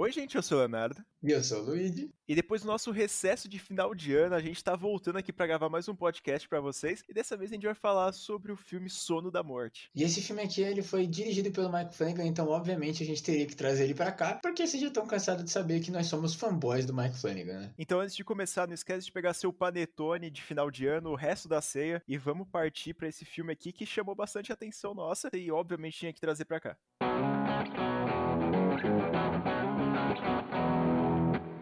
Oi, gente, eu sou o Leonardo. E eu sou o Luigi. E depois do nosso recesso de final de ano, a gente tá voltando aqui para gravar mais um podcast para vocês. E dessa vez a gente vai falar sobre o filme Sono da Morte. E esse filme aqui, ele foi dirigido pelo Michael Flanagan, então obviamente a gente teria que trazer ele para cá, porque vocês já estão cansados de saber que nós somos fanboys do Michael Flanagan, né? Então antes de começar, não esquece de pegar seu panetone de final de ano, o resto da ceia, e vamos partir para esse filme aqui que chamou bastante atenção nossa e obviamente tinha que trazer para cá.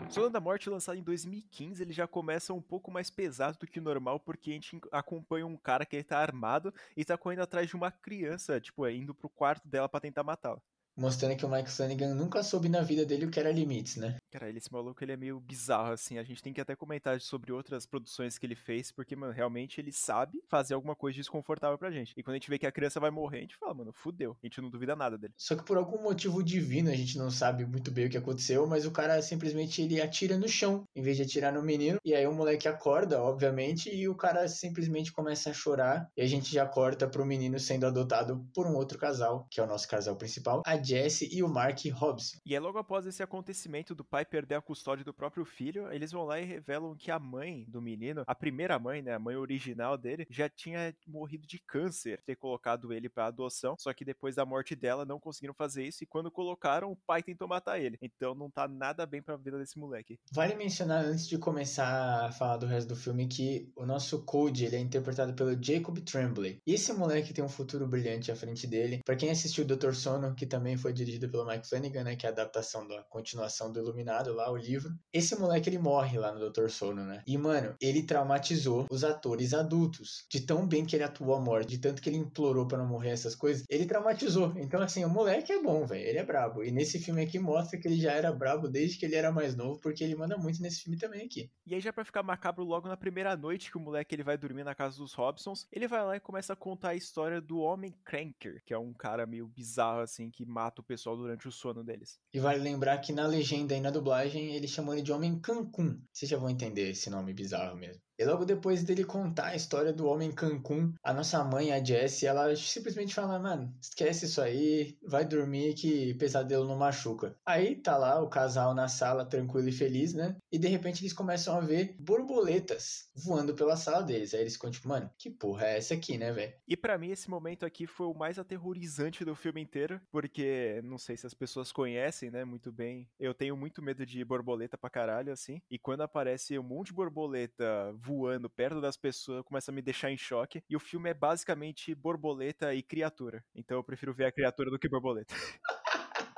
Sono da Morte, lançado em 2015, ele já começa um pouco mais pesado do que o normal, porque a gente acompanha um cara que ele tá armado e tá correndo atrás de uma criança, tipo, indo pro quarto dela para tentar matá-la mostrando que o Mike Flanagan nunca soube na vida dele o que era limites, né? Cara, esse maluco ele é meio bizarro, assim. A gente tem que até comentar sobre outras produções que ele fez, porque, mano, realmente ele sabe fazer alguma coisa desconfortável pra gente. E quando a gente vê que a criança vai morrer, a gente fala, mano, fudeu. A gente não duvida nada dele. Só que por algum motivo divino, a gente não sabe muito bem o que aconteceu, mas o cara simplesmente ele atira no chão, em vez de atirar no menino. E aí o moleque acorda, obviamente, e o cara simplesmente começa a chorar. E a gente já corta pro menino sendo adotado por um outro casal, que é o nosso casal principal, a Jesse e o Mark Robson. E é logo após esse acontecimento do pai perder a custódia do próprio filho, eles vão lá e revelam que a mãe do menino, a primeira mãe, né, a mãe original dele, já tinha morrido de câncer, ter colocado ele para adoção, só que depois da morte dela não conseguiram fazer isso e quando colocaram, o pai tentou matar ele. Então não tá nada bem para a vida desse moleque. Vale mencionar antes de começar a falar do resto do filme que o nosso Code, ele é interpretado pelo Jacob Tremblay. E esse moleque tem um futuro brilhante à frente dele. Para quem assistiu Dr. Sono, que também foi dirigido dirigido pelo Mike Flanagan, né, que é a adaptação da continuação do Iluminado lá, o livro. Esse moleque ele morre lá no Dr. Sono, né? E mano, ele traumatizou os atores adultos, de tão bem que ele atuou a morte, de tanto que ele implorou para não morrer essas coisas, ele traumatizou. Então assim, o moleque é bom, velho, ele é brabo. E nesse filme aqui mostra que ele já era brabo desde que ele era mais novo, porque ele manda muito nesse filme também aqui. E aí já para ficar macabro logo na primeira noite que o moleque ele vai dormir na casa dos Robsons, ele vai lá e começa a contar a história do homem Cranker, que é um cara meio bizarro assim que mata o pessoal durante o sono deles. E vale lembrar que na legenda e na dublagem eles chamam ele de Homem Cancún. Vocês já vão entender esse nome bizarro mesmo. E logo depois dele contar a história do homem Cancún, a nossa mãe, a Jessie, ela simplesmente fala: Mano, esquece isso aí, vai dormir que pesadelo não machuca. Aí tá lá o casal na sala, tranquilo e feliz, né? E de repente eles começam a ver borboletas voando pela sala deles. Aí eles ficam tipo: Mano, que porra é essa aqui, né, velho? E para mim esse momento aqui foi o mais aterrorizante do filme inteiro, porque não sei se as pessoas conhecem, né, muito bem. Eu tenho muito medo de borboleta pra caralho, assim. E quando aparece um monte de borboleta voando perto das pessoas começa a me deixar em choque. E o filme é basicamente borboleta e criatura. Então eu prefiro ver a criatura do que borboleta.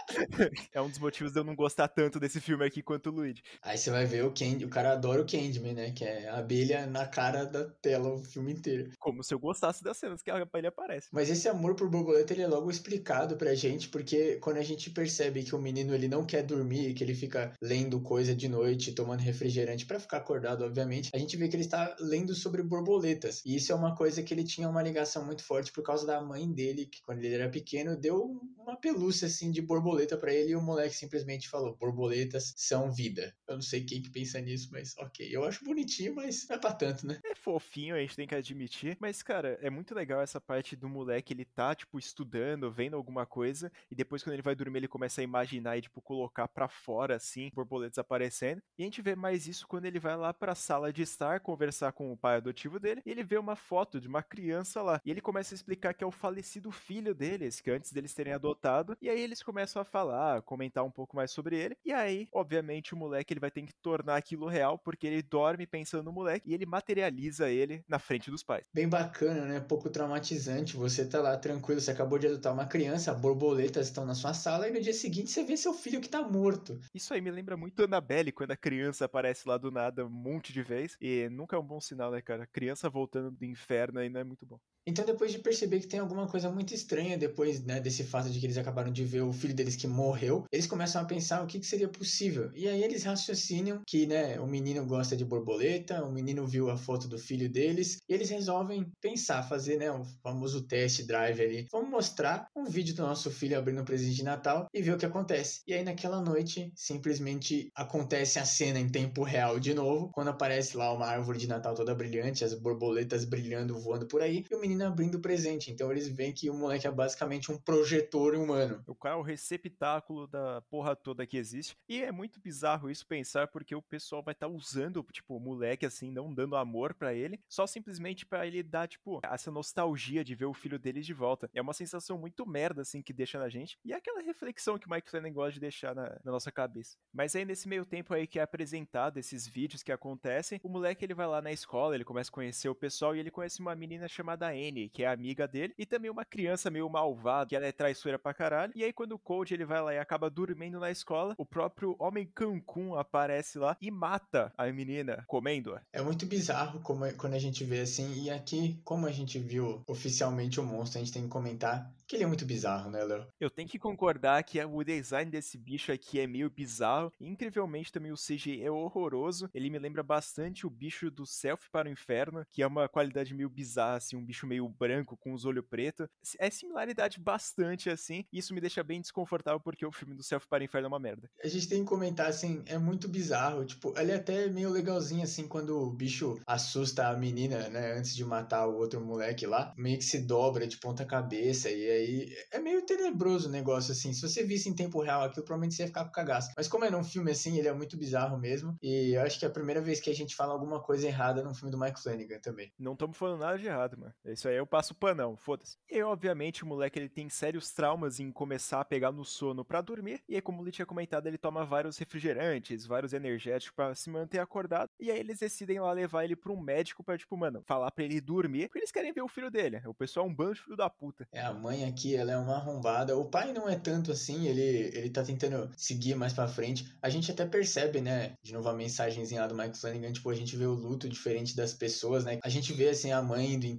é um dos motivos de eu não gostar tanto desse filme aqui quanto o Luigi. Aí você vai ver o Candy, o cara adora o Candyman, né? Que é a abelha na cara da tela o filme inteiro. Como se eu gostasse das cenas que a abelha aparece. Mas esse amor por borboleta ele é logo explicado pra gente, porque quando a gente percebe que o menino ele não quer dormir, que ele fica lendo coisa de noite, tomando refrigerante para ficar acordado, obviamente, a gente vê que ele está lendo sobre borboletas. E isso é uma coisa que ele tinha uma ligação muito forte por causa da mãe dele, que quando ele era pequeno deu uma pelúcia assim de borboleta para ele e o moleque simplesmente falou: borboletas são vida. Eu não sei quem que pensa nisso, mas ok. Eu acho bonitinho, mas não é pra tanto, né? É fofinho, a gente tem que admitir. Mas, cara, é muito legal essa parte do moleque, ele tá, tipo, estudando, vendo alguma coisa, e depois quando ele vai dormir, ele começa a imaginar e, tipo, colocar para fora, assim, borboletas aparecendo. E a gente vê mais isso quando ele vai lá pra sala de estar, conversar com o pai adotivo dele, e ele vê uma foto de uma criança lá. E ele começa a explicar que é o falecido filho deles, que antes deles terem adotado. E aí eles começam a falar, comentar um pouco mais sobre ele. E aí, obviamente, o moleque ele vai ter que tornar aquilo real, porque ele dorme pensando no moleque e ele materializa ele na frente dos pais. Bem bacana, né? Pouco traumatizante. Você tá lá tranquilo, você acabou de adotar uma criança, borboletas estão na sua sala e no dia seguinte você vê seu filho que tá morto. Isso aí me lembra muito Annabelle, quando a criança aparece lá do nada um monte de vez. E nunca é um bom sinal, né, cara? criança voltando do inferno aí não é muito bom. Então, depois de perceber que tem alguma coisa muito estranha depois né, desse fato de que eles acabaram de ver o filho deles que morreu, eles começam a pensar o que, que seria possível. E aí eles raciocinam que né, o menino gosta de borboleta, o menino viu a foto do filho deles, e eles resolvem pensar, fazer né, o famoso test drive ali. Vamos mostrar um vídeo do nosso filho abrindo um presente de Natal e ver o que acontece. E aí naquela noite, simplesmente acontece a cena em tempo real de novo, quando aparece lá uma árvore de Natal toda brilhante, as borboletas brilhando, voando por aí, e o menino menina abrindo presente. Então eles veem que o moleque é basicamente um projetor humano. O cara é o receptáculo da porra toda que existe. E é muito bizarro isso pensar, porque o pessoal vai estar tá usando, tipo, o moleque assim, não dando amor para ele, só simplesmente para ele dar, tipo, essa nostalgia de ver o filho dele de volta. É uma sensação muito merda, assim, que deixa na gente. E é aquela reflexão que o Mike Flanagan gosta de deixar na, na nossa cabeça. Mas aí, nesse meio tempo aí que é apresentado esses vídeos que acontecem, o moleque ele vai lá na escola, ele começa a conhecer o pessoal e ele conhece uma menina chamada Que é amiga dele, e também uma criança meio malvada, que ela é traiçoeira pra caralho. E aí, quando o Cold ele vai lá e acaba dormindo na escola, o próprio Homem Cancún aparece lá e mata a menina, comendo-a. É muito bizarro como, é, quando a gente vê assim, e aqui, como a gente viu oficialmente o monstro, a gente tem que comentar que ele é muito bizarro, né, Léo? Eu tenho que concordar que o design desse bicho aqui é meio bizarro. Incrivelmente também o CG é horroroso. Ele me lembra bastante o bicho do Self para o Inferno, que é uma qualidade meio bizarra, assim, um bicho meio branco com os olhos pretos. É similaridade bastante, assim. E isso me deixa bem desconfortável porque o filme do Self para o Inferno é uma merda. A gente tem que comentar, assim, é muito bizarro. Tipo, ele é até meio legalzinho, assim, quando o bicho assusta a menina, né, antes de matar o outro moleque lá. Meio que se dobra de ponta cabeça e aí é meio tenebroso o negócio, assim. Se você visse em tempo real aquilo, provavelmente você ia ficar com cagaço. Mas como é num filme assim, ele é muito bizarro mesmo. E eu acho que é a primeira vez que a gente fala alguma coisa errada num filme do Mike Flanagan também. Não estamos falando nada de errado, mano. Isso aí eu passo panão, foda-se. E obviamente o moleque ele tem sérios traumas em começar a pegar no sono para dormir. E aí, como ele tinha comentado, ele toma vários refrigerantes, vários energéticos para se manter acordado. E aí eles decidem lá levar ele pra um médico pra, tipo, mano, falar pra ele dormir, porque eles querem ver o filho dele. O pessoal é um bando de filho da puta. É, a mãe aqui, ela é uma arrombada. O pai não é tanto assim, ele, ele tá tentando seguir mais pra frente. A gente até percebe, né? De novo a mensagenzinha lá do Mike Flanagan, tipo, a gente vê o luto diferente das pessoas, né? A gente vê, assim, a mãe indo em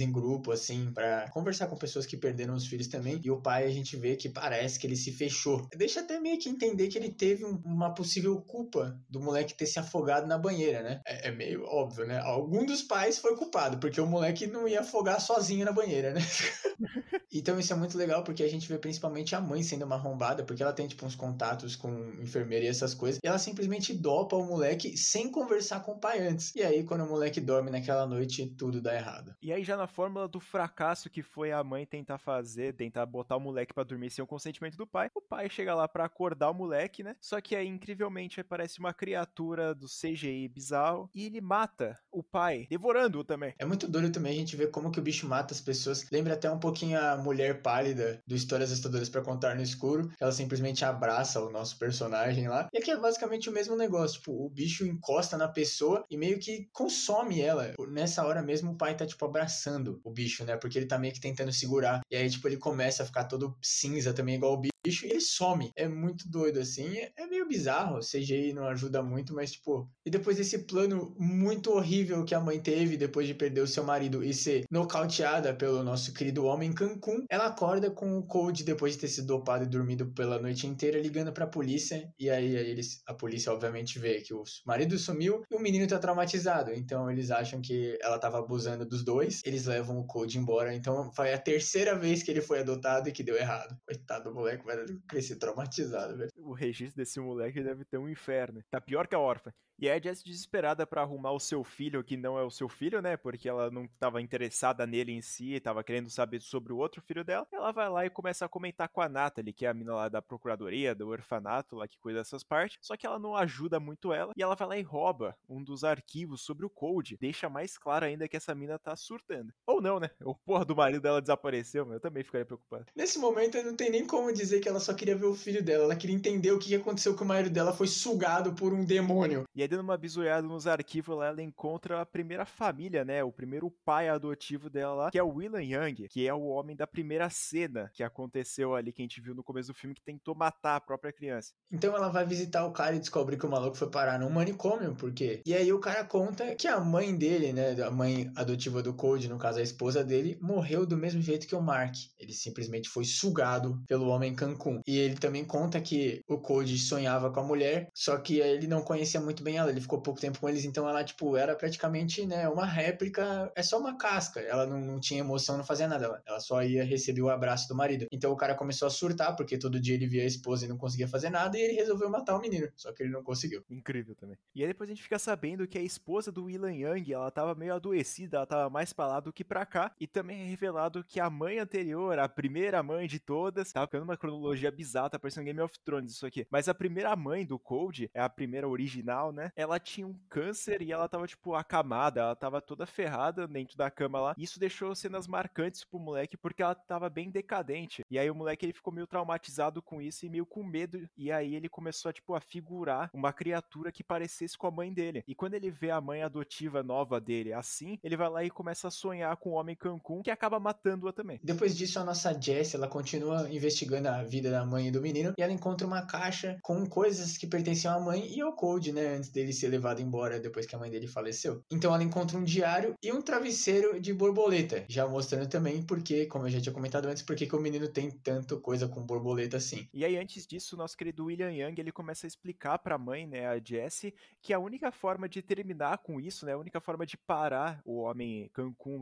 em grupo, assim, para conversar com pessoas que perderam os filhos também. E o pai, a gente vê que parece que ele se fechou. Deixa até meio que entender que ele teve um, uma possível culpa do moleque ter se afogado na banheira, né? É, é meio óbvio, né? Algum dos pais foi culpado, porque o moleque não ia afogar sozinho na banheira, né? então isso é muito legal porque a gente vê principalmente a mãe sendo uma arrombada, porque ela tem, tipo, uns contatos com enfermeira e essas coisas, e ela simplesmente dopa o moleque sem conversar com o pai antes. E aí, quando o moleque dorme naquela noite, tudo dá errado. E aí, já na fórmula do fracasso que foi a mãe tentar fazer, tentar botar o moleque para dormir sem o consentimento do pai, o pai chega lá para acordar o moleque, né? Só que aí, incrivelmente, aparece uma criatura do CGI bizarro e ele mata o pai, devorando-o também. É muito doido também a gente ver como que o bicho mata as pessoas. Lembra até um pouquinho a mulher pálida do Histórias Assustadoras para Contar no Escuro. Ela simplesmente abraça o nosso personagem lá. E aqui é basicamente o mesmo negócio. Tipo, o bicho encosta na pessoa e meio que consome ela. Nessa hora mesmo, o pai tá, tipo, abraçando o bicho, né? Porque ele tá meio que tentando segurar. E aí, tipo, ele começa a ficar todo cinza também, igual o bicho ele some. É muito doido, assim. É meio bizarro. O CGI não ajuda muito, mas, tipo. E depois desse plano muito horrível que a mãe teve depois de perder o seu marido e ser nocauteada pelo nosso querido homem Cancún, ela acorda com o Cold depois de ter sido dopado e dormido pela noite inteira, ligando pra polícia. E aí, aí eles, a polícia, obviamente, vê que o marido sumiu e o menino tá traumatizado. Então eles acham que ela tava abusando dos dois. Eles levam o Cold embora. Então foi a terceira vez que ele foi adotado e que deu errado. Coitado do moleque, vai crescer traumatizado, velho. O registro desse moleque deve ter um inferno. Tá pior que a órfã. E a Jess desesperada para arrumar o seu filho, que não é o seu filho, né? Porque ela não estava interessada nele em si, estava querendo saber sobre o outro filho dela. Ela vai lá e começa a comentar com a Natalie, que é a mina lá da procuradoria, do orfanato, lá que cuida dessas partes. Só que ela não ajuda muito ela e ela vai lá e rouba um dos arquivos sobre o Code. Deixa mais claro ainda que essa mina tá surtando. Ou não, né? O porra do marido dela desapareceu, mas eu também ficaria preocupado. Nesse momento não tem nem como dizer que ela só queria ver o filho dela. Ela queria entender o que aconteceu que o marido dela foi sugado por um demônio. E aí, dando uma bisoiada nos arquivos lá, ela encontra a primeira família, né? O primeiro pai adotivo dela lá, que é o William Young, que é o homem da primeira cena que aconteceu ali, que a gente viu no começo do filme, que tentou matar a própria criança. Então ela vai visitar o cara e descobre que o maluco foi parar num manicômio, por quê? E aí o cara conta que a mãe dele, né? A mãe adotiva do Code, no caso a esposa dele, morreu do mesmo jeito que o Mark. Ele simplesmente foi sugado pelo homem Cancún. E ele também conta que o Code sonhava com a mulher, só que ele não conhecia muito bem ela, ele ficou pouco tempo com eles, então ela, tipo, era praticamente, né, uma réplica, é só uma casca, ela não, não tinha emoção, não fazia nada, ela, só ia receber o abraço do marido. Então o cara começou a surtar, porque todo dia ele via a esposa e não conseguia fazer nada, e ele resolveu matar o menino. Só que ele não conseguiu. Incrível também. E aí depois a gente fica sabendo que a esposa do William Young, ela tava meio adoecida, ela tava mais pra lá do que pra cá. E também é revelado que a mãe anterior, a primeira mãe de todas, tá ficando uma cronologia bizarra, tá parecendo Game of Thrones isso aqui. Mas a primeira mãe do Cold, é a primeira original, né? Ela tinha um câncer e ela tava, tipo, acamada, ela tava toda ferrada dentro da cama lá. Isso deixou cenas marcantes pro moleque, porque ela tava bem decadente. E aí o moleque, ele ficou meio traumatizado com isso e meio com medo. E aí ele começou, a, tipo, a figurar uma criatura que parecesse com a mãe dele. E quando ele vê a mãe adotiva nova dele assim, ele vai lá e começa a sonhar com o homem Cancún, que acaba matando-a também. Depois disso, a nossa Jess, ela continua investigando a vida da mãe e do menino, e ela encontra uma caixa com coisas que pertenciam à mãe e ao Cold, né, antes dele ser levado embora depois que a mãe dele faleceu. Então ela encontra um diário e um travesseiro de borboleta, já mostrando também porque, como eu já tinha comentado antes, porque que o menino tem tanto coisa com borboleta assim. E aí antes disso, nosso querido William Young, ele começa a explicar para a mãe, né, a Jessie, que a única forma de terminar com isso, né, a única forma de parar o homem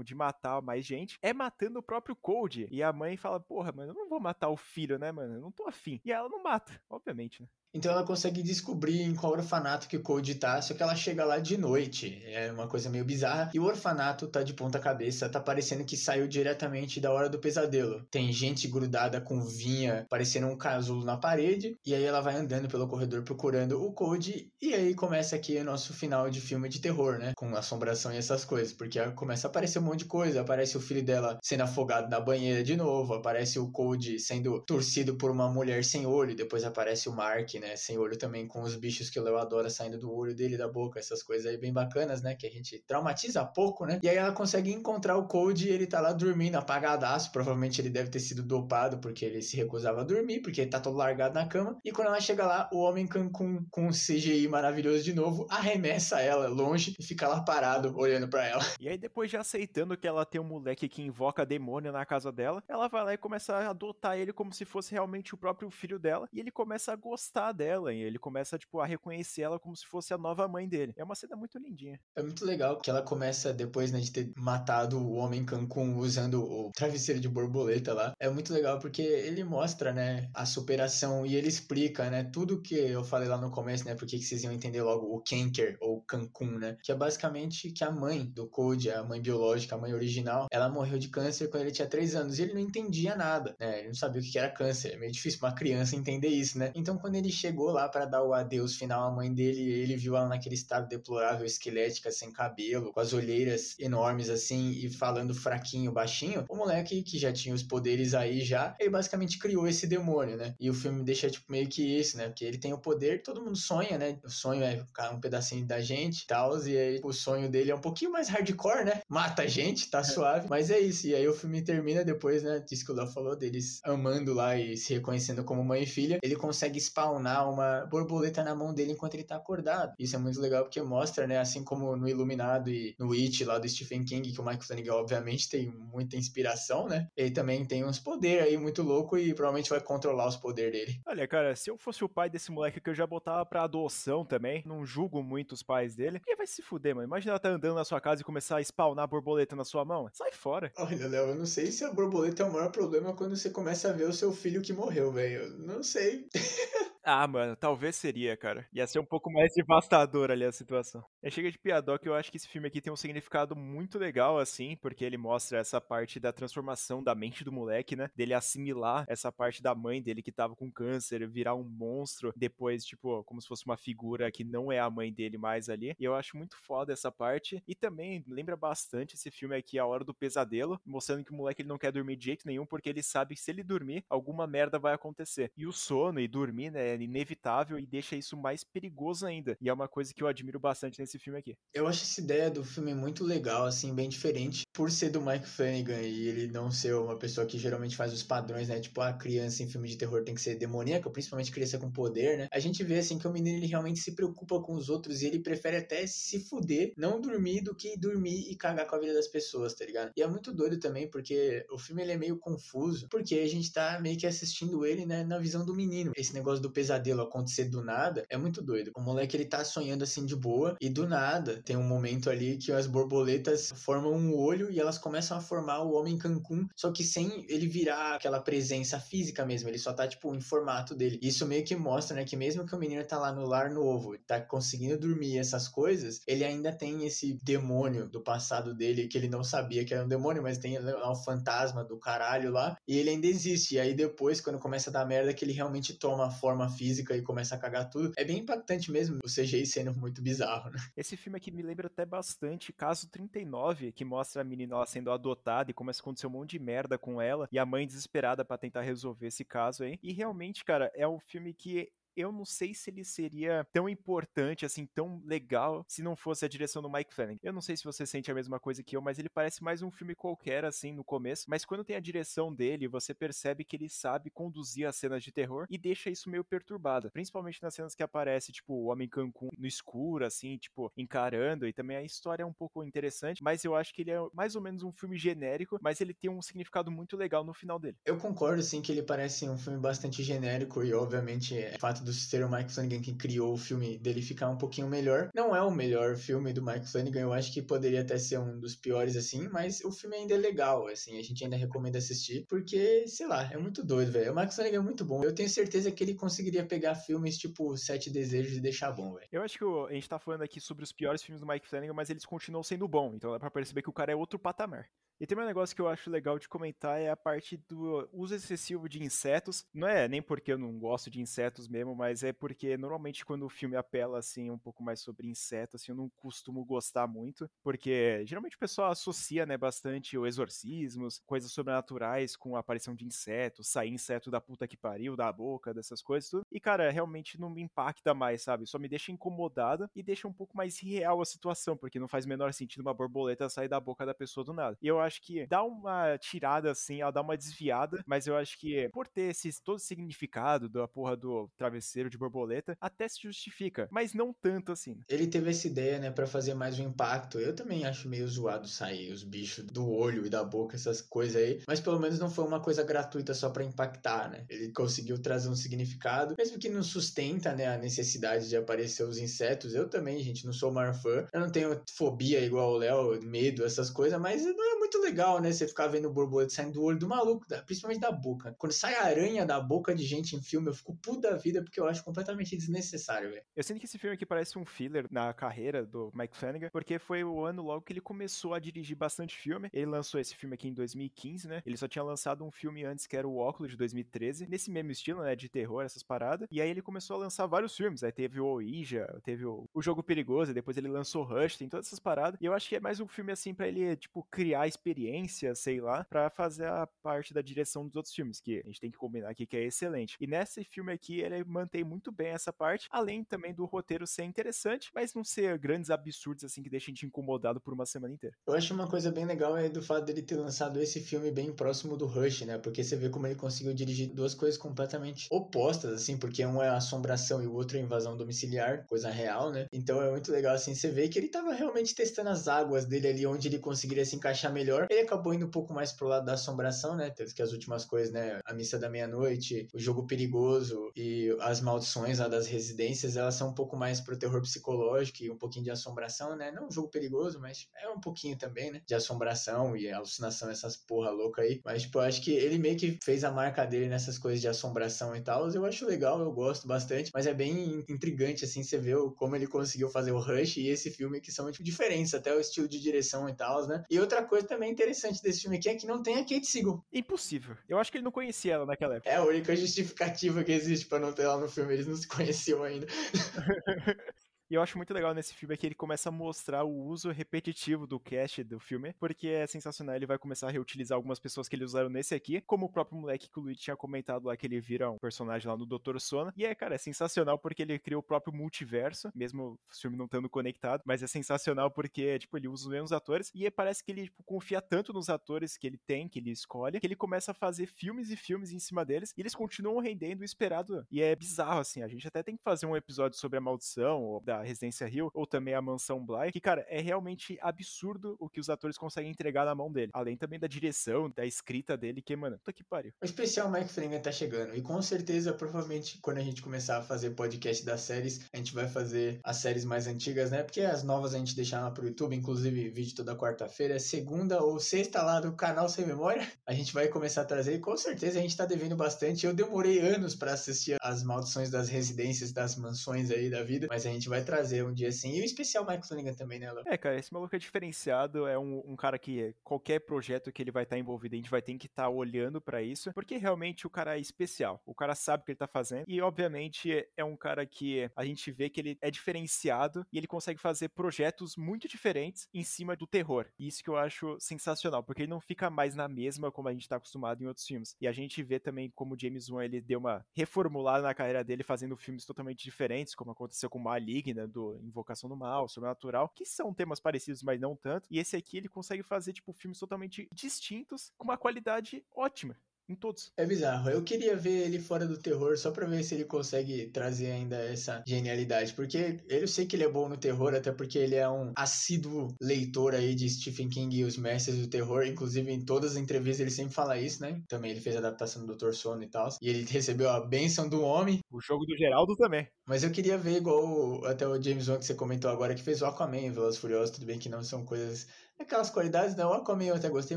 De matar mais gente é matando o próprio Cold. E a mãe fala: "Porra, mano, eu não vou matar o filho, né, mano? Eu não tô afim". E ela não mata, obviamente, né? Então ela consegue descobrir em qual orfanato que o Code tá, só que ela chega lá de noite. É uma coisa meio bizarra. E o orfanato tá de ponta cabeça, tá parecendo que saiu diretamente da hora do pesadelo. Tem gente grudada com vinha, parecendo um casulo na parede. E aí ela vai andando pelo corredor procurando o Code. E aí começa aqui o nosso final de filme de terror, né? Com assombração e essas coisas. Porque começa a aparecer um monte de coisa. Aparece o filho dela sendo afogado na banheira de novo. Aparece o Code sendo torcido por uma mulher sem olho. Depois aparece o Mark né? Sem olho também, com os bichos que o Léo adora saindo do olho dele, da boca, essas coisas aí bem bacanas, né? Que a gente traumatiza pouco, né? E aí ela consegue encontrar o Code e ele tá lá dormindo, apagadaço. Provavelmente ele deve ter sido dopado, porque ele se recusava a dormir, porque ele tá todo largado na cama. E quando ela chega lá, o homem Cancún com um CGI maravilhoso de novo, arremessa ela longe e fica lá parado, olhando para ela. E aí, depois de aceitando que ela tem um moleque que invoca demônio na casa dela, ela vai lá e começa a adotar ele como se fosse realmente o próprio filho dela. E ele começa a gostar dela, e ele começa, tipo, a reconhecer ela como se fosse a nova mãe dele. É uma cena muito lindinha. É muito legal que ela começa, depois, né, de ter matado o homem Cancún usando o travesseiro de borboleta lá. É muito legal porque ele mostra, né, a superação e ele explica, né, tudo que eu falei lá no começo, né, porque que vocês iam entender logo o Kenker ou Cancún, né, que é basicamente que a mãe do Code, a mãe biológica, mãe original, ela morreu de câncer quando ele tinha 3 anos e ele não entendia nada, né, ele não sabia o que era câncer. É meio difícil uma criança entender isso, né. Então, quando ele chegou lá para dar o adeus final à mãe dele, ele viu ela naquele estado deplorável, esquelética, sem cabelo, com as olheiras enormes assim e falando fraquinho, baixinho. O moleque que já tinha os poderes aí já, ele basicamente criou esse demônio, né? E o filme deixa tipo meio que isso, né? Porque ele tem o poder, todo mundo sonha, né? O sonho é um pedacinho da gente tal, e aí o sonho dele é um pouquinho mais hardcore, né? Mata a gente, tá suave, mas é isso. E aí o filme termina depois, né? Diz que o Léo falou deles amando lá e se reconhecendo como mãe e filha. Ele consegue spawnar uma borboleta na mão dele enquanto ele tá acordado. Isso é muito legal porque mostra, né, assim como no Iluminado e no It lá do Stephen King, que o Michael Flanagan obviamente tem muita inspiração, né? Ele também tem uns poderes aí muito louco e provavelmente vai controlar os poderes dele. Olha, cara, se eu fosse o pai desse moleque que eu já botava pra adoção também, não julgo muito os pais dele, e vai se fuder, mano. Imagina ela tá andando na sua casa e começar a spawnar borboleta na sua mão. Sai fora. Olha, Léo, eu não sei se a borboleta é o maior problema quando você começa a ver o seu filho que morreu, velho. Não sei. Ah, mano, talvez seria, cara. Ia ser um pouco mais devastador ali a situação. É chega de piadoca, eu acho que esse filme aqui tem um significado muito legal, assim, porque ele mostra essa parte da transformação da mente do moleque, né? Dele assimilar essa parte da mãe dele que tava com câncer, virar um monstro, depois, tipo, como se fosse uma figura que não é a mãe dele mais ali. E eu acho muito foda essa parte. E também lembra bastante esse filme aqui, A Hora do Pesadelo, mostrando que o moleque ele não quer dormir de jeito nenhum, porque ele sabe que se ele dormir, alguma merda vai acontecer. E o sono e dormir, né? É inevitável e deixa isso mais perigoso ainda. E é uma coisa que eu admiro bastante nesse filme aqui. Eu acho essa ideia do filme muito legal, assim, bem diferente, por ser do Mike Flanagan e ele não ser uma pessoa que geralmente faz os padrões, né? Tipo, a criança em filme de terror tem que ser demoníaca, principalmente criança com poder, né? A gente vê, assim, que o menino ele realmente se preocupa com os outros e ele prefere até se fuder, não dormir, do que dormir e cagar com a vida das pessoas, tá ligado? E é muito doido também, porque o filme ele é meio confuso, porque a gente tá meio que assistindo ele, né, na visão do menino. Esse negócio do pesadelo acontecer do nada, é muito doido. O moleque ele tá sonhando assim de boa e do nada tem um momento ali que as borboletas formam um olho e elas começam a formar o homem Cancún, só que sem ele virar aquela presença física mesmo, ele só tá tipo em formato dele. Isso meio que mostra, né, que mesmo que o menino tá lá no lar novo, tá conseguindo dormir essas coisas, ele ainda tem esse demônio do passado dele que ele não sabia que era um demônio, mas tem lá o fantasma do caralho lá e ele ainda existe. E aí depois, quando começa a dar merda, que ele realmente toma a forma física e começa a cagar tudo. É bem impactante mesmo o CGI sendo muito bizarro, né? Esse filme aqui me lembra até bastante Caso 39, que mostra a menina lá sendo adotada e começa a acontecer um monte de merda com ela e a mãe desesperada para tentar resolver esse caso aí. E realmente, cara, é um filme que eu não sei se ele seria tão importante, assim, tão legal, se não fosse a direção do Mike Flanagan. Eu não sei se você sente a mesma coisa que eu, mas ele parece mais um filme qualquer, assim, no começo. Mas quando tem a direção dele, você percebe que ele sabe conduzir as cenas de terror e deixa isso meio perturbado. Principalmente nas cenas que aparece, tipo, o Homem Cancún no escuro, assim, tipo, encarando. E também a história é um pouco interessante, mas eu acho que ele é mais ou menos um filme genérico, mas ele tem um significado muito legal no final dele. Eu concordo, sim, que ele parece um filme bastante genérico e, obviamente, é fato do ser o Mike Flanagan que criou o filme dele ficar um pouquinho melhor. Não é o melhor filme do Mike Flanagan, eu acho que poderia até ser um dos piores, assim, mas o filme ainda é legal, assim, a gente ainda recomenda assistir, porque, sei lá, é muito doido, velho. O Mike Flanagan é muito bom. Eu tenho certeza que ele conseguiria pegar filmes tipo Sete Desejos e deixar bom, velho. Eu acho que a gente tá falando aqui sobre os piores filmes do Mike Flanagan, mas eles continuam sendo bons, então dá pra perceber que o cara é outro patamar. E tem um negócio que eu acho legal de comentar é a parte do uso excessivo de insetos. Não é nem porque eu não gosto de insetos mesmo, mas é porque normalmente quando o filme apela assim um pouco mais sobre insetos, assim, eu não costumo gostar muito, porque geralmente o pessoal associa, né, bastante o exorcismos, coisas sobrenaturais com a aparição de insetos, sair inseto da puta que pariu, da boca, dessas coisas tudo. E cara, realmente não me impacta mais, sabe? Só me deixa incomodada e deixa um pouco mais real a situação, porque não faz menor sentido uma borboleta sair da boca da pessoa do nada. E eu acho que dá uma tirada assim, ela dá uma desviada, mas eu acho que por ter esse todo significado da porra do travesseiro de borboleta, até se justifica, mas não tanto assim. Ele teve essa ideia, né, para fazer mais um impacto. Eu também acho meio zoado sair os bichos do olho e da boca, essas coisas aí, mas pelo menos não foi uma coisa gratuita só para impactar, né? Ele conseguiu trazer um significado, mesmo que não sustenta, né, a necessidade de aparecer os insetos. Eu também, gente, não sou o maior fã. Eu não tenho fobia igual o Léo, medo, essas coisas, mas não é muito legal, né? Você ficar vendo borboleta saindo do olho do maluco, principalmente da boca. Quando sai aranha da boca de gente em filme, eu fico puto da vida porque eu acho completamente desnecessário, velho. Eu sinto que esse filme aqui parece um filler na carreira do Mike Flanagan, porque foi o ano logo que ele começou a dirigir bastante filme. Ele lançou esse filme aqui em 2015, né? Ele só tinha lançado um filme antes que era o Óculos de 2013, nesse mesmo estilo, né? De terror, essas paradas. E aí ele começou a lançar vários filmes. Aí teve o Ouija, teve o, o Jogo Perigoso, depois ele lançou Rush, tem todas essas paradas. E eu acho que é mais um filme assim para ele, tipo, criar experiência, sei lá, para fazer a parte da direção dos outros filmes, que a gente tem que combinar aqui que é excelente. E nesse filme aqui ele mantém muito bem essa parte, além também do roteiro ser interessante, mas não ser grandes absurdos assim que deixem a gente incomodado por uma semana inteira. Eu acho uma coisa bem legal é do fato dele ter lançado esse filme bem próximo do Rush, né? Porque você vê como ele conseguiu dirigir duas coisas completamente opostas, assim, porque um é a assombração e o outro é a invasão domiciliar, coisa real, né? Então é muito legal, assim, você vê que ele tava realmente testando as águas dele ali, onde ele conseguiria se encaixar melhor. Ele acabou indo um pouco mais pro lado da assombração, né? Que as últimas coisas, né? A Missa da Meia-Noite, o Jogo Perigoso e as Maldições lá das residências, elas são um pouco mais pro terror psicológico e um pouquinho de assombração, né? Não um jogo perigoso, mas é um pouquinho também, né? De assombração e alucinação, essas porra louca aí. Mas, tipo, eu acho que ele meio que fez a marca dele nessas coisas de assombração e tal. Eu acho legal, eu gosto bastante, mas é bem intrigante, assim, você vê como ele conseguiu fazer o Rush e esse filme que são, tipo, diferentes, até o estilo de direção e tal, né? E outra coisa também interessante desse filme aqui é que não tem a Kate Siegel. Impossível. Eu acho que ele não conhecia ela naquela época. É a única justificativa que existe para não ter ela no filme. Eles não se conheciam ainda. E eu acho muito legal nesse filme é que ele começa a mostrar o uso repetitivo do cast do filme, porque é sensacional. Ele vai começar a reutilizar algumas pessoas que ele usaram nesse aqui, como o próprio moleque que o Luigi tinha comentado lá, que ele vira um personagem lá no Doutor Sono. E é, cara, é sensacional porque ele cria o próprio multiverso, mesmo o filme não estando conectado, mas é sensacional porque, tipo, ele usa os mesmos atores e parece que ele tipo, confia tanto nos atores que ele tem, que ele escolhe, que ele começa a fazer filmes e filmes em cima deles e eles continuam rendendo o esperado. E é bizarro, assim. A gente até tem que fazer um episódio sobre a maldição ou da a Residência Rio, ou também a Mansão Bly, que, cara, é realmente absurdo o que os atores conseguem entregar na mão dele. Além também da direção, da escrita dele, que, mano, puta que pariu. O especial Mike Flanagan tá chegando, e com certeza, provavelmente, quando a gente começar a fazer podcast das séries, a gente vai fazer as séries mais antigas, né? Porque as novas a gente deixar lá pro YouTube, inclusive vídeo toda quarta-feira, é segunda ou sexta lá do canal Sem Memória. A gente vai começar a trazer, e com certeza a gente tá devendo bastante. Eu demorei anos para assistir as maldições das residências, das mansões aí da vida, mas a gente vai trazer um dia assim. E o especial Mike Flanagan também, né, Léo? É, cara, esse maluco é diferenciado, é um, um cara que qualquer projeto que ele vai estar tá envolvido, a gente vai ter que estar tá olhando para isso, porque realmente o cara é especial. O cara sabe o que ele tá fazendo e, obviamente, é um cara que a gente vê que ele é diferenciado e ele consegue fazer projetos muito diferentes em cima do terror. Isso que eu acho sensacional, porque ele não fica mais na mesma como a gente tá acostumado em outros filmes. E a gente vê também como James Wan ele deu uma reformulada na carreira dele fazendo filmes totalmente diferentes, como aconteceu com Maligna, do Invocação do Mal, Sobrenatural, que são temas parecidos, mas não tanto. E esse aqui ele consegue fazer tipo filmes totalmente distintos com uma qualidade ótima em todos. É bizarro. Eu queria ver ele fora do terror só pra ver se ele consegue trazer ainda essa genialidade. Porque eu sei que ele é bom no terror, até porque ele é um assíduo leitor aí de Stephen King e os mestres do terror. Inclusive, em todas as entrevistas ele sempre fala isso, né? Também ele fez a adaptação do Dr. Sono e tal. E ele recebeu a bênção do homem. O jogo do Geraldo também. Mas eu queria ver igual até o James Wan que você comentou agora, que fez o Aquaman e Velozes Furiosos. Tudo bem que não são coisas aquelas qualidades, né? O Aquaman eu até gostei,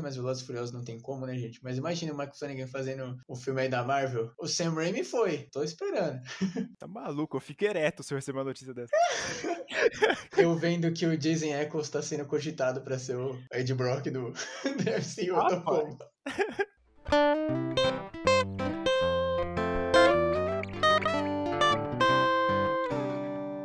mas Velozes Furiosos não tem como, né, gente? Mas imagina o Michael Flanagan fazendo o filme aí da Marvel. O Sam Raimi foi. Tô esperando. Tá maluco, eu fico ereto se eu receber uma notícia dessa. eu vendo que o Jason Eccles tá sendo cogitado pra ser o Ed Brock do, DFC, eu tô como.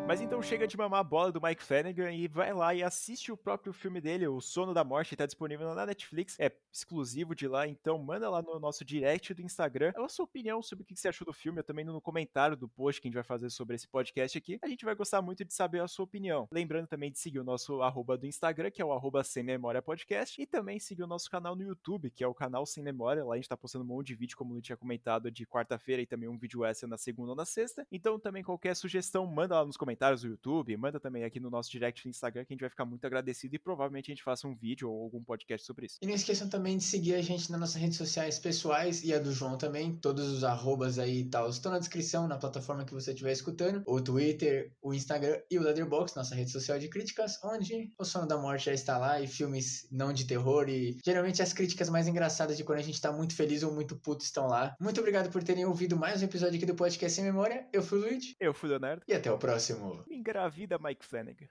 Mas então chega de mamar a bola do Mike Flanagan e vai lá e assiste o próprio filme dele, O Sono da Morte, tá disponível na Netflix, é exclusivo de lá, então manda lá no nosso direct do Instagram. A sua opinião sobre o que você achou do filme, também no comentário do post que a gente vai fazer sobre esse podcast aqui, a gente vai gostar muito de saber a sua opinião. Lembrando também de seguir o nosso arroba do Instagram, que é o arroba Sem Memória Podcast, e também seguir o nosso canal no YouTube, que é o canal Sem Memória, lá a gente tá postando um monte de vídeo, como eu tinha comentado, de quarta-feira e também um vídeo extra na segunda ou na sexta, então também qualquer sugestão, manda lá nos comentários comentários do YouTube, manda também aqui no nosso direct no Instagram que a gente vai ficar muito agradecido e provavelmente a gente faça um vídeo ou algum podcast sobre isso. E não esqueçam também de seguir a gente nas nossas redes sociais pessoais e a do João também. Todos os arrobas aí e tal estão na descrição, na plataforma que você estiver escutando. O Twitter, o Instagram e o Letterboxd, nossa rede social de críticas, onde o Sono da Morte já está lá e filmes não de terror e geralmente as críticas mais engraçadas de quando a gente tá muito feliz ou muito puto estão lá. Muito obrigado por terem ouvido mais um episódio aqui do Podcast Sem Memória. Eu fui o Luigi. Eu fui o Leonardo. E até o próximo. Engravida Mike Flanagan.